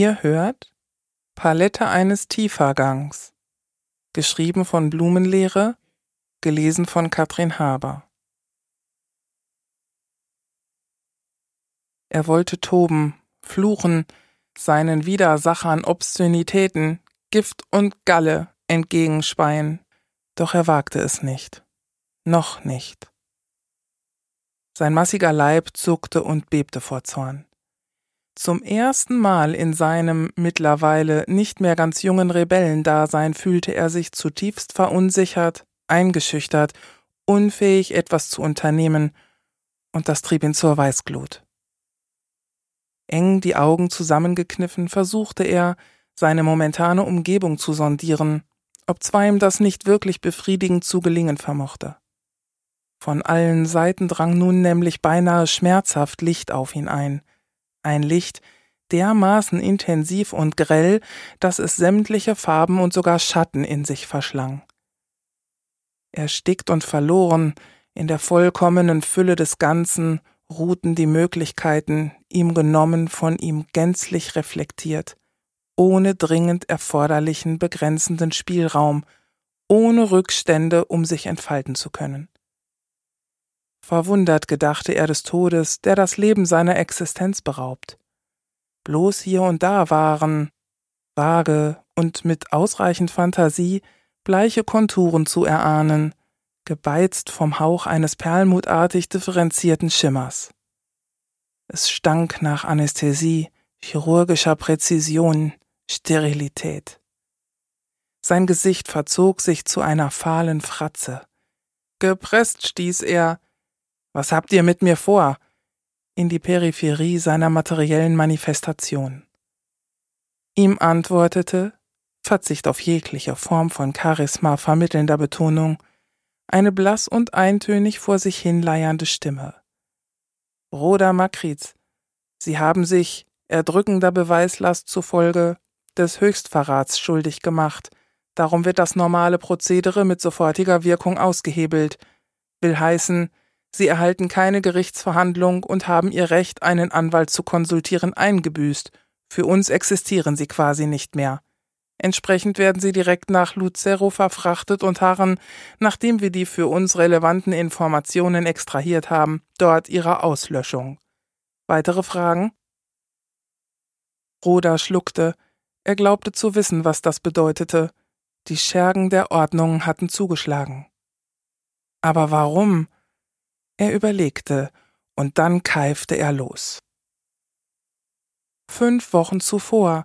Ihr hört Palette eines Tiefergangs, geschrieben von Blumenlehre, gelesen von Katrin Haber. Er wollte toben, fluchen, seinen Widersachern Obszönitäten, Gift und Galle entgegenspeien, doch er wagte es nicht. Noch nicht. Sein massiger Leib zuckte und bebte vor Zorn. Zum ersten Mal in seinem mittlerweile nicht mehr ganz jungen Rebellendasein fühlte er sich zutiefst verunsichert, eingeschüchtert, unfähig etwas zu unternehmen, und das trieb ihn zur Weißglut. Eng die Augen zusammengekniffen versuchte er, seine momentane Umgebung zu sondieren, obzwar ihm das nicht wirklich befriedigend zu gelingen vermochte. Von allen Seiten drang nun nämlich beinahe schmerzhaft Licht auf ihn ein, ein Licht dermaßen intensiv und grell, dass es sämtliche Farben und sogar Schatten in sich verschlang. Erstickt und verloren, in der vollkommenen Fülle des Ganzen ruhten die Möglichkeiten, ihm genommen, von ihm gänzlich reflektiert, ohne dringend erforderlichen begrenzenden Spielraum, ohne Rückstände, um sich entfalten zu können. Verwundert gedachte er des Todes, der das Leben seiner Existenz beraubt. Bloß hier und da waren, vage und mit ausreichend Fantasie, bleiche Konturen zu erahnen, gebeizt vom Hauch eines perlmutartig differenzierten Schimmers. Es stank nach Anästhesie, chirurgischer Präzision, Sterilität. Sein Gesicht verzog sich zu einer fahlen Fratze. Gepresst stieß er, was habt ihr mit mir vor? in die Peripherie seiner materiellen Manifestation. Ihm antwortete, Verzicht auf jegliche Form von Charisma vermittelnder Betonung, eine blass und eintönig vor sich hinleiernde Stimme. Bruder Makritz, Sie haben sich, erdrückender Beweislast zufolge, des Höchstverrats schuldig gemacht, darum wird das normale Prozedere mit sofortiger Wirkung ausgehebelt, will heißen, Sie erhalten keine Gerichtsverhandlung und haben Ihr Recht, einen Anwalt zu konsultieren, eingebüßt. Für uns existieren Sie quasi nicht mehr. Entsprechend werden Sie direkt nach Luzero verfrachtet und harren, nachdem wir die für uns relevanten Informationen extrahiert haben, dort Ihrer Auslöschung. Weitere Fragen? Roda schluckte. Er glaubte zu wissen, was das bedeutete. Die Schergen der Ordnung hatten zugeschlagen. Aber warum? Er überlegte, und dann keifte er los. Fünf Wochen zuvor,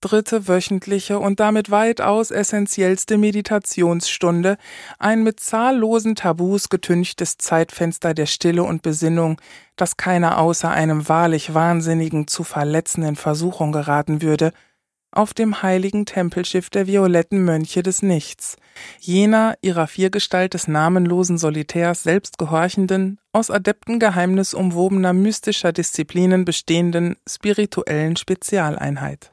dritte wöchentliche und damit weitaus essentiellste Meditationsstunde, ein mit zahllosen Tabus getünchtes Zeitfenster der Stille und Besinnung, das keiner außer einem wahrlich Wahnsinnigen zu verletzenden Versuchung geraten würde, auf dem heiligen Tempelschiff der violetten Mönche des Nichts, jener ihrer Viergestalt des namenlosen Solitärs selbst gehorchenden, aus Adeptengeheimnis umwobener mystischer Disziplinen bestehenden spirituellen Spezialeinheit.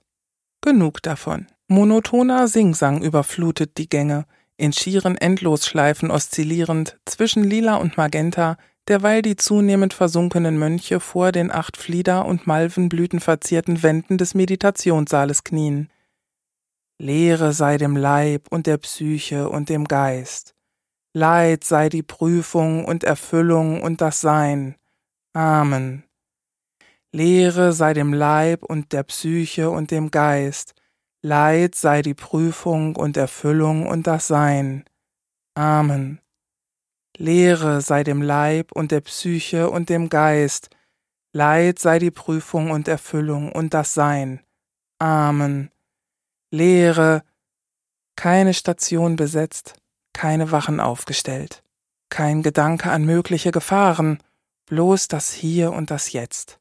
Genug davon. Monotoner Singsang überflutet die Gänge, in schieren Endlosschleifen oszillierend zwischen Lila und Magenta, derweil die zunehmend versunkenen Mönche vor den acht Flieder- und Malvenblütenverzierten Wänden des Meditationssaales knien. Leere sei dem Leib und der Psyche und dem Geist. Leid sei die Prüfung und Erfüllung und das Sein. Amen. Leere sei dem Leib und der Psyche und dem Geist. Leid sei die Prüfung und Erfüllung und das Sein. Amen. Leere sei dem Leib und der Psyche und dem Geist, Leid sei die Prüfung und Erfüllung und das Sein. Amen. Leere, keine Station besetzt, keine Wachen aufgestellt, kein Gedanke an mögliche Gefahren, bloß das Hier und das Jetzt.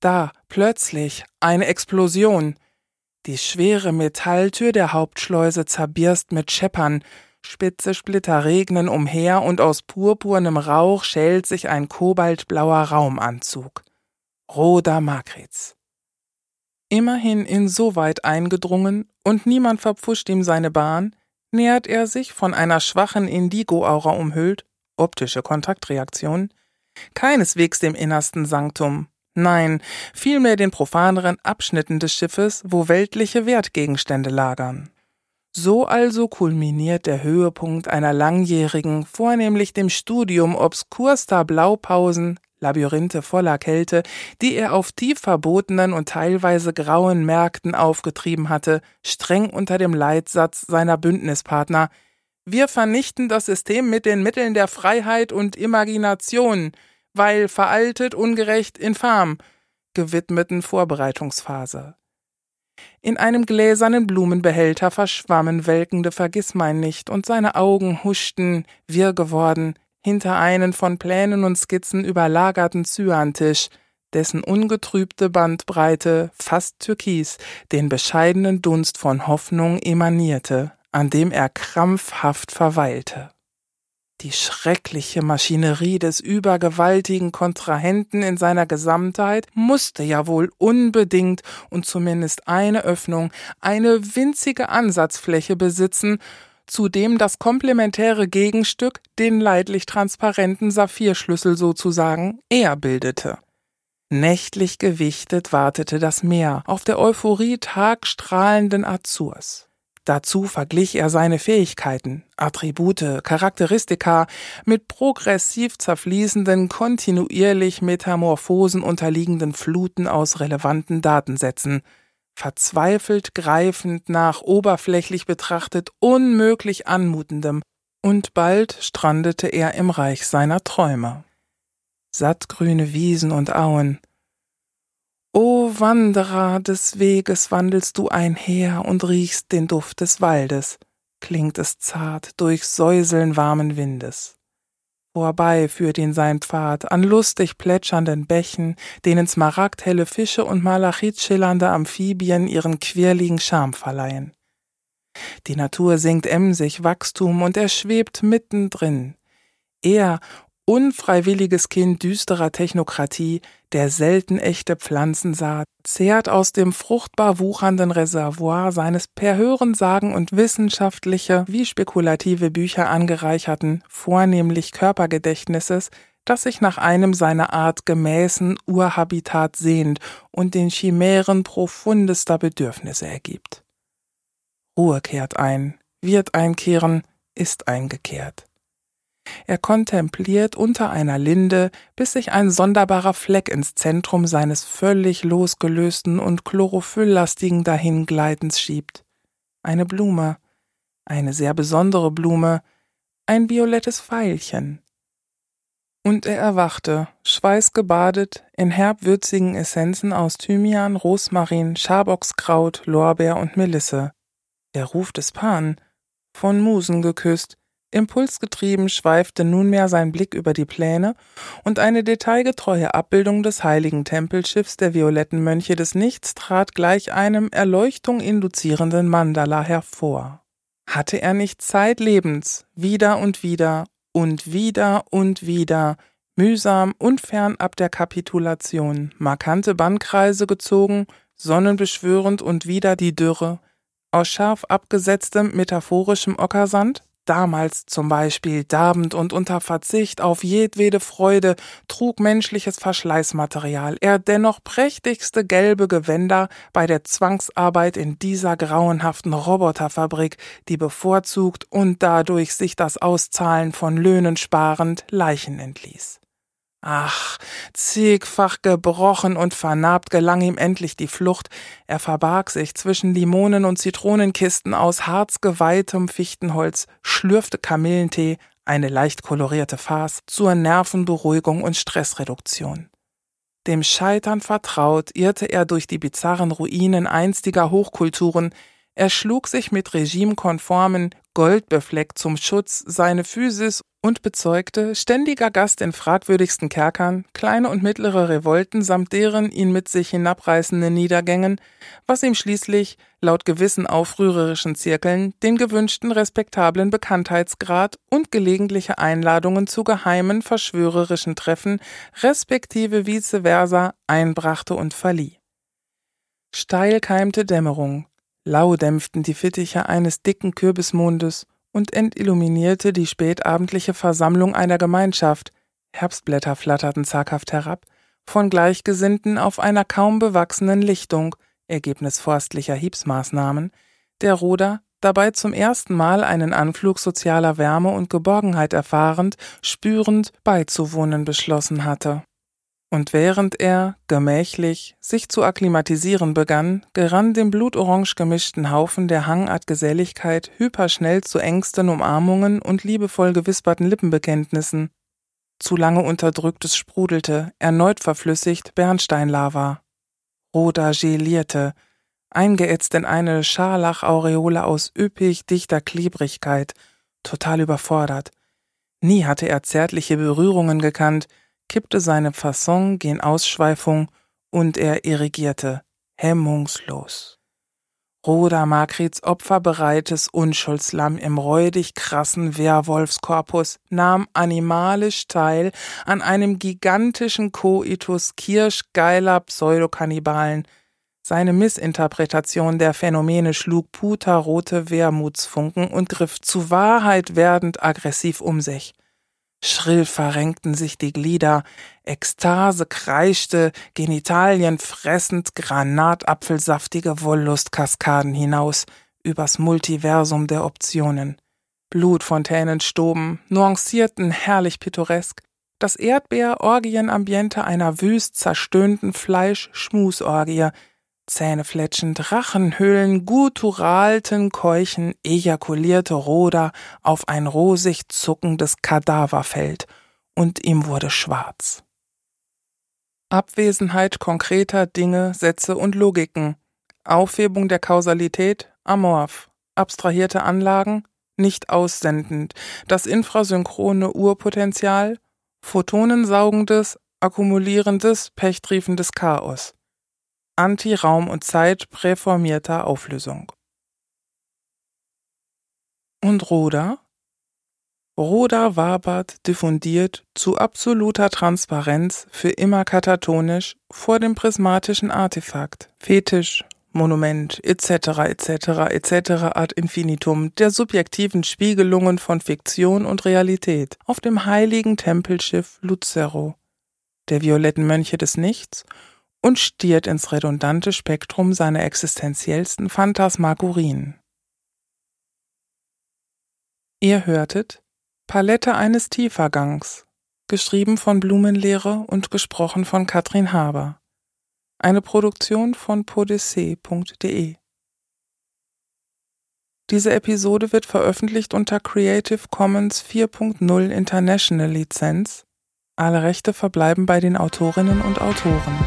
Da, plötzlich, eine Explosion. Die schwere Metalltür der Hauptschleuse zerbirst mit Scheppern, Spitze Splitter regnen umher und aus purpurnem Rauch schält sich ein kobaltblauer Raumanzug. Roda Magritz. Immerhin insoweit eingedrungen und niemand verpfuscht ihm seine Bahn, nähert er sich von einer schwachen Indigo-Aura umhüllt, optische Kontaktreaktion, keineswegs dem innersten Sanktum, Nein, vielmehr den profaneren Abschnitten des Schiffes, wo weltliche Wertgegenstände lagern. So also kulminiert der Höhepunkt einer langjährigen, vornehmlich dem Studium obskurster Blaupausen, Labyrinthe voller Kälte, die er auf tief verbotenen und teilweise grauen Märkten aufgetrieben hatte, streng unter dem Leitsatz seiner Bündnispartner Wir vernichten das System mit den Mitteln der Freiheit und Imagination, weil veraltet, ungerecht, infam, gewidmeten Vorbereitungsphase. In einem gläsernen Blumenbehälter verschwammen welkende Vergissmeinnicht und seine Augen huschten, wirr geworden, hinter einen von Plänen und Skizzen überlagerten Cyantisch, dessen ungetrübte Bandbreite, fast türkis, den bescheidenen Dunst von Hoffnung emanierte, an dem er krampfhaft verweilte. Die schreckliche Maschinerie des übergewaltigen Kontrahenten in seiner Gesamtheit musste ja wohl unbedingt und zumindest eine Öffnung, eine winzige Ansatzfläche besitzen, zu dem das komplementäre Gegenstück den leidlich transparenten Saphirschlüssel sozusagen er bildete. Nächtlich gewichtet wartete das Meer auf der Euphorie tagstrahlenden Azurs. Dazu verglich er seine Fähigkeiten, Attribute, Charakteristika mit progressiv zerfließenden, kontinuierlich Metamorphosen unterliegenden Fluten aus relevanten Datensätzen, verzweifelt greifend nach oberflächlich betrachtet unmöglich anmutendem, und bald strandete er im Reich seiner Träume. Sattgrüne Wiesen und Auen, O Wanderer des Weges wandelst du einher und riechst den Duft des Waldes, klingt es zart durch Säuseln warmen Windes. Vorbei führt ihn sein Pfad an lustig plätschernden Bächen, denen smaragdhelle Fische und malachitschillernde Amphibien ihren quirligen Charme verleihen. Die Natur singt emsig Wachstum und er schwebt mittendrin. Er unfreiwilliges Kind düsterer Technokratie, der selten echte Pflanzen sah, zehrt aus dem fruchtbar wuchernden Reservoir seines per Hörensagen und wissenschaftliche wie spekulative Bücher angereicherten, vornehmlich Körpergedächtnisses, das sich nach einem seiner Art gemäßen Urhabitat sehnt und den Chimären profundester Bedürfnisse ergibt. Ruhe kehrt ein, wird einkehren, ist eingekehrt. Er kontempliert unter einer Linde, bis sich ein sonderbarer Fleck ins Zentrum seines völlig losgelösten und chlorophylllastigen Dahingleitens schiebt. Eine Blume, eine sehr besondere Blume, ein violettes Veilchen. Und er erwachte, schweißgebadet, in herbwürzigen Essenzen aus Thymian, Rosmarin, Schaboxkraut, Lorbeer und Melisse. Der Ruf des Pan, von Musen geküsst, Impulsgetrieben schweifte nunmehr sein Blick über die Pläne, und eine detailgetreue Abbildung des heiligen Tempelschiffs der violetten Mönche des Nichts trat gleich einem Erleuchtung induzierenden Mandala hervor. Hatte er nicht zeitlebens wieder und wieder und wieder und wieder mühsam und fernab der Kapitulation markante Bandkreise gezogen, sonnenbeschwörend und wieder die Dürre, aus scharf abgesetztem metaphorischem Ockersand? Damals zum Beispiel darbend und unter Verzicht auf jedwede Freude trug menschliches Verschleißmaterial er dennoch prächtigste gelbe Gewänder bei der Zwangsarbeit in dieser grauenhaften Roboterfabrik, die bevorzugt und dadurch sich das Auszahlen von Löhnen sparend Leichen entließ. Ach, zigfach gebrochen und vernarbt gelang ihm endlich die Flucht. Er verbarg sich zwischen Limonen- und Zitronenkisten aus harzgeweihtem Fichtenholz, schlürfte Kamillentee, eine leicht kolorierte Farce, zur Nervenberuhigung und Stressreduktion. Dem Scheitern vertraut, irrte er durch die bizarren Ruinen einstiger Hochkulturen, er schlug sich mit regimekonformen, goldbefleckt zum Schutz seine Physis und bezeugte, ständiger Gast in fragwürdigsten Kerkern, kleine und mittlere Revolten samt deren ihn mit sich hinabreißenden Niedergängen, was ihm schließlich, laut gewissen aufrührerischen Zirkeln, den gewünschten respektablen Bekanntheitsgrad und gelegentliche Einladungen zu geheimen verschwörerischen Treffen respektive vice versa einbrachte und verlieh. Steil keimte Dämmerung, lau dämpften die Fittiche eines dicken Kürbismondes und entilluminierte die spätabendliche Versammlung einer Gemeinschaft, Herbstblätter flatterten zaghaft herab, von Gleichgesinnten auf einer kaum bewachsenen Lichtung, Ergebnis forstlicher Hiebsmaßnahmen, der Roder dabei zum ersten Mal einen Anflug sozialer Wärme und Geborgenheit erfahrend, spürend beizuwohnen beschlossen hatte. Und während er, gemächlich, sich zu akklimatisieren begann, gerann dem blutorange gemischten Haufen der Hangart Geselligkeit hyperschnell zu engsten Umarmungen und liebevoll gewisperten Lippenbekenntnissen. Zu lange unterdrücktes sprudelte, erneut verflüssigt Bernsteinlava. Roda gelierte, eingeätzt in eine Scharlachaureole aus üppig dichter Klebrigkeit, total überfordert. Nie hatte er zärtliche Berührungen gekannt, kippte seine Fasson gen Ausschweifung und er irrigierte, hemmungslos. Roda Makrits opferbereites Unschuldslamm im räudig krassen Werwolfskorpus nahm animalisch teil an einem gigantischen Koitus kirschgeiler Pseudokannibalen. Seine Missinterpretation der Phänomene schlug puterrote Wermutsfunken und griff zu Wahrheit werdend aggressiv um sich. Schrill verrenkten sich die Glieder, Ekstase kreischte, Genitalien fressend granatapfelsaftige Wollustkaskaden hinaus übers Multiversum der Optionen. Blutfontänen stoben, nuancierten herrlich pittoresk, das Erdbeer-Orgienambiente einer wüst zerstöhnten Fleisch-Schmusorgie, Zähnefletschend, Rachenhöhlen, gutturalten Keuchen ejakulierte Roda auf ein rosig zuckendes Kadaverfeld, und ihm wurde schwarz. Abwesenheit konkreter Dinge, Sätze und Logiken, Aufhebung der Kausalität, amorph, abstrahierte Anlagen, nicht aussendend, das infrasynchrone Urpotenzial, photonensaugendes, akkumulierendes, pechtriefendes Chaos. Anti-Raum und Zeit präformierter Auflösung. Und Roda? Roda wabert diffundiert zu absoluter Transparenz für immer katatonisch vor dem prismatischen Artefakt, Fetisch, Monument etc. etc. etc. ad infinitum der subjektiven Spiegelungen von Fiktion und Realität auf dem heiligen Tempelschiff Lucero, der violetten Mönche des Nichts und stiert ins redundante Spektrum seiner existenziellsten Phantasmagorien. Ihr hörtet Palette eines Tiefergangs, geschrieben von Blumenlehre und gesprochen von Katrin Haber. Eine Produktion von podyssee.de. Diese Episode wird veröffentlicht unter Creative Commons 4.0 International Lizenz. Alle Rechte verbleiben bei den Autorinnen und Autoren.